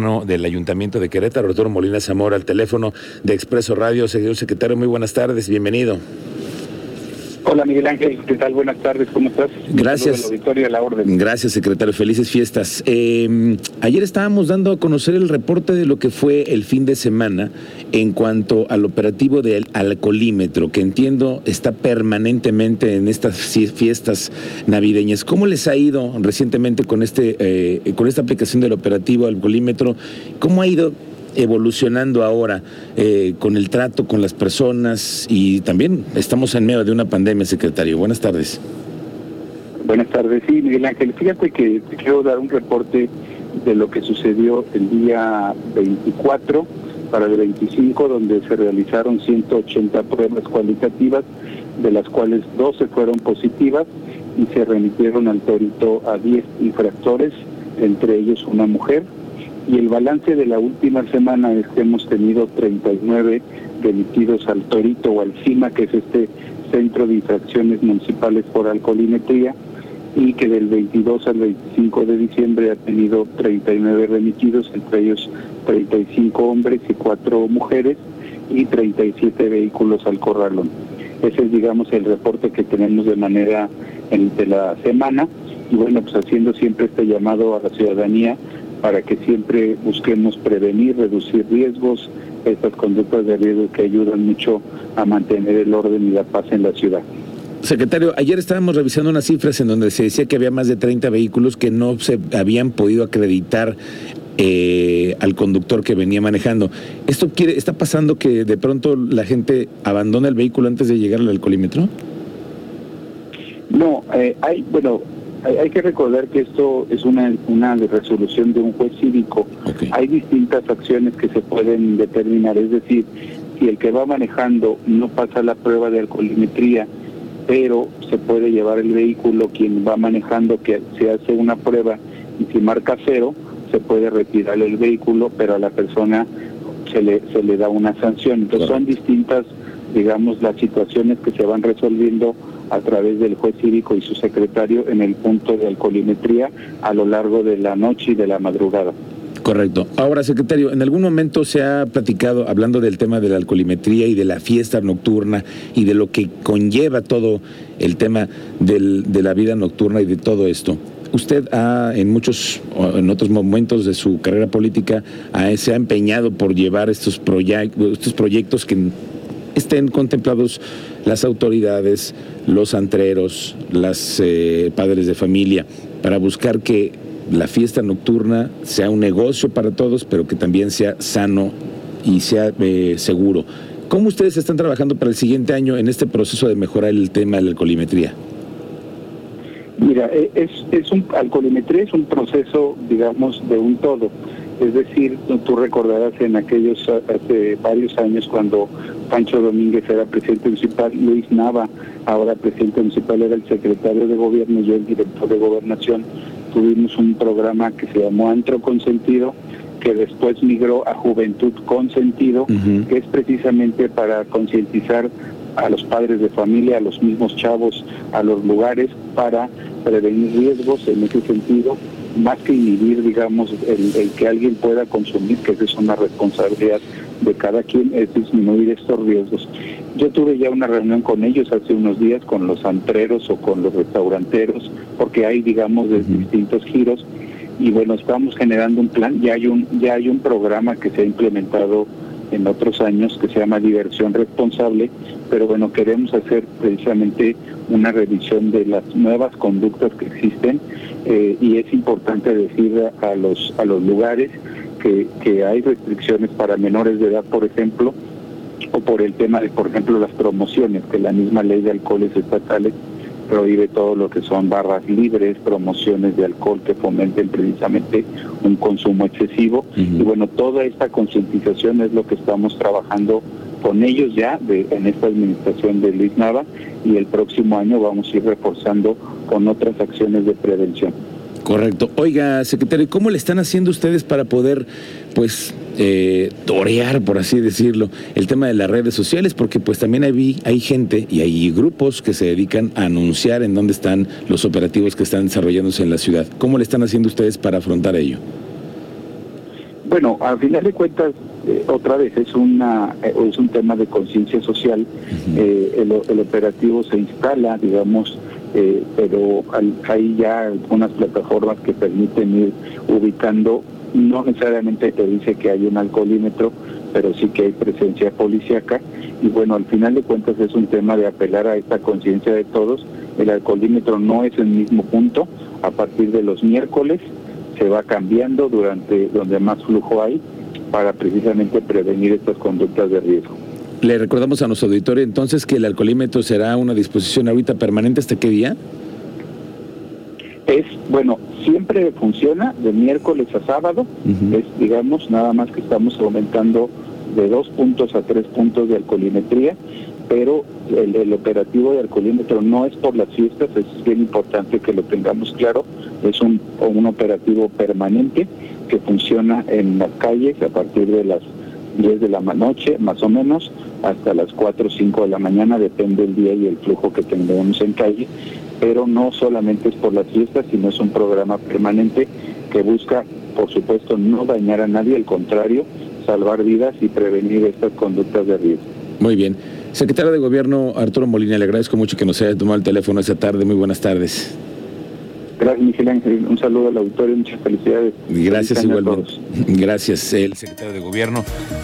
del Ayuntamiento de Querétaro, Arturo Molina Zamora, al teléfono de Expreso Radio. Señor secretario, muy buenas tardes, bienvenido. Hola Miguel Ángel, ¿qué tal? Buenas tardes, ¿cómo estás? Gracias. la orden. Gracias, secretario. Felices fiestas. Em, ayer estábamos dando a conocer el reporte de lo que fue el fin de semana en cuanto al operativo del alcoholímetro, que entiendo está permanentemente en estas fiestas navideñas. ¿Cómo les ha ido recientemente con este eh, con esta aplicación del operativo alcoholímetro? ¿Cómo ha ido evolucionando ahora eh, con el trato con las personas y también estamos en medio de una pandemia, secretario. Buenas tardes. Buenas tardes, sí, Miguel Ángel. Fíjate que te quiero dar un reporte de lo que sucedió el día 24 para el 25, donde se realizaron 180 pruebas cualitativas, de las cuales 12 fueron positivas y se remitieron al torito a 10 infractores, entre ellos una mujer y el balance de la última semana es que hemos tenido 39 remitidos al Torito o al CIMA, que es este Centro de Infracciones Municipales por Alcoholimetría, y que del 22 al 25 de diciembre ha tenido 39 remitidos, entre ellos 35 hombres y 4 mujeres, y 37 vehículos al corralón. Ese es, digamos, el reporte que tenemos de manera de la semana, y bueno, pues haciendo siempre este llamado a la ciudadanía para que siempre busquemos prevenir, reducir riesgos, estas conductas de riesgo que ayudan mucho a mantener el orden y la paz en la ciudad. Secretario, ayer estábamos revisando unas cifras en donde se decía que había más de 30 vehículos que no se habían podido acreditar eh, al conductor que venía manejando. ¿Esto quiere, está pasando que de pronto la gente abandona el vehículo antes de llegar al alcoholímetro? No, eh, hay, bueno, hay, que recordar que esto es una, una resolución de un juez cívico. Hay distintas acciones que se pueden determinar, es decir, si el que va manejando no pasa la prueba de alcoholimetría, pero se puede llevar el vehículo, quien va manejando, que se hace una prueba y si marca cero, se puede retirar el vehículo, pero a la persona se le, se le da una sanción. Entonces son distintas, digamos, las situaciones que se van resolviendo a través del juez cívico y su secretario en el punto de alcoholimetría a lo largo de la noche y de la madrugada. Correcto. Ahora, secretario, ¿en algún momento se ha platicado, hablando del tema de la alcoholimetría y de la fiesta nocturna y de lo que conlleva todo el tema de la vida nocturna y de todo esto? Usted ha, en muchos, en otros momentos de su carrera política, se ha empeñado por llevar estos, proyectos, estos proyectos que estén contemplados las autoridades, los antreros, los eh, padres de familia, para buscar que la fiesta nocturna sea un negocio para todos, pero que también sea sano y sea eh, seguro. ¿Cómo ustedes están trabajando para el siguiente año en este proceso de mejorar el tema de la alcoholimetría? Mira, e, es, es un, alcoholimetría es un proceso, digamos, de un todo. Es decir, tú recordarás en aquellos, hace varios años cuando Pancho Domínguez era presidente municipal, Luis Nava, ahora presidente municipal, era el secretario de gobierno, yo el director de gobernación, tuvimos un programa que se llamó Antro Consentido, que después migró a Juventud Consentido, que es precisamente para concientizar a los padres de familia, a los mismos chavos, a los lugares, para prevenir riesgos en ese sentido, más que inhibir, digamos, el, el que alguien pueda consumir, que esa es una responsabilidad de cada quien es disminuir estos riesgos. Yo tuve ya una reunión con ellos hace unos días, con los antreros o con los restauranteros, porque hay, digamos, de distintos giros. Y bueno, estamos generando un plan, ya hay un, ya hay un programa que se ha implementado en otros años que se llama diversión responsable, pero bueno, queremos hacer precisamente una revisión de las nuevas conductas que existen eh, y es importante decir a los, a los lugares que, hay restricciones para menores de edad, por ejemplo, o por el tema de, por ejemplo, las promociones, que la misma ley de alcoholes estatales prohíbe todo lo que son barras libres, promociones de alcohol que fomenten precisamente un consumo excesivo. Y bueno, toda esta concientización es lo que estamos trabajando con ellos ya de, en esta administración de Luis Nava y el próximo año vamos a ir reforzando con otras acciones de prevención. Correcto. Oiga, secretario, ¿cómo le están haciendo ustedes para poder, pues, eh, torear, por así decirlo, el tema de las redes sociales? Porque pues también hay, hay gente y hay grupos que se dedican a anunciar en dónde están los operativos que están desarrollándose en la ciudad. ¿Cómo le están haciendo ustedes para afrontar ello? Bueno, al final de cuentas, eh, otra vez es una eh, es un tema de conciencia social. Eh, el, operativo se instala, digamos, pero hay ya algunas plataformas que permiten ir ubicando. No necesariamente te dice que hay un alcoholímetro, pero sí que hay presencia policíaca. Y bueno, al final de cuentas es un tema de apelar a esta conciencia de todos. El alcoholímetro no es el mismo punto. A partir de los miércoles se va cambiando durante donde más flujo hay para precisamente prevenir estas conductas de riesgo. Le recordamos a nuestro auditorio entonces que el alcoholímetro será una disposición ahorita permanente hasta qué día? Es, bueno, siempre funciona de miércoles a sábado, es digamos nada más que estamos aumentando de dos puntos a tres puntos de alcoholimetría, pero el, operativo de alcoholímetro no es por las fiestas, es bien importante que lo tengamos claro, es un, un operativo permanente que funciona en las calles a partir de las 10 de la noche, más o menos, hasta las 4 o 5 de la mañana, depende del día y el flujo que tengamos en calle, pero no solamente es por las fiestas, sino es un programa permanente que busca, por supuesto, no dañar a nadie, al contrario, salvar vidas y prevenir estas conductas de riesgo. Muy bien. Secretario de Gobierno Arturo Molina, le agradezco mucho que nos haya tomado el teléfono esta tarde. Muy buenas tardes. Gracias, Miguel Ángel. Un saludo al auditorio, muchas felicidades. Gracias igualmente. Gracias, el secretario de Gobierno. Pues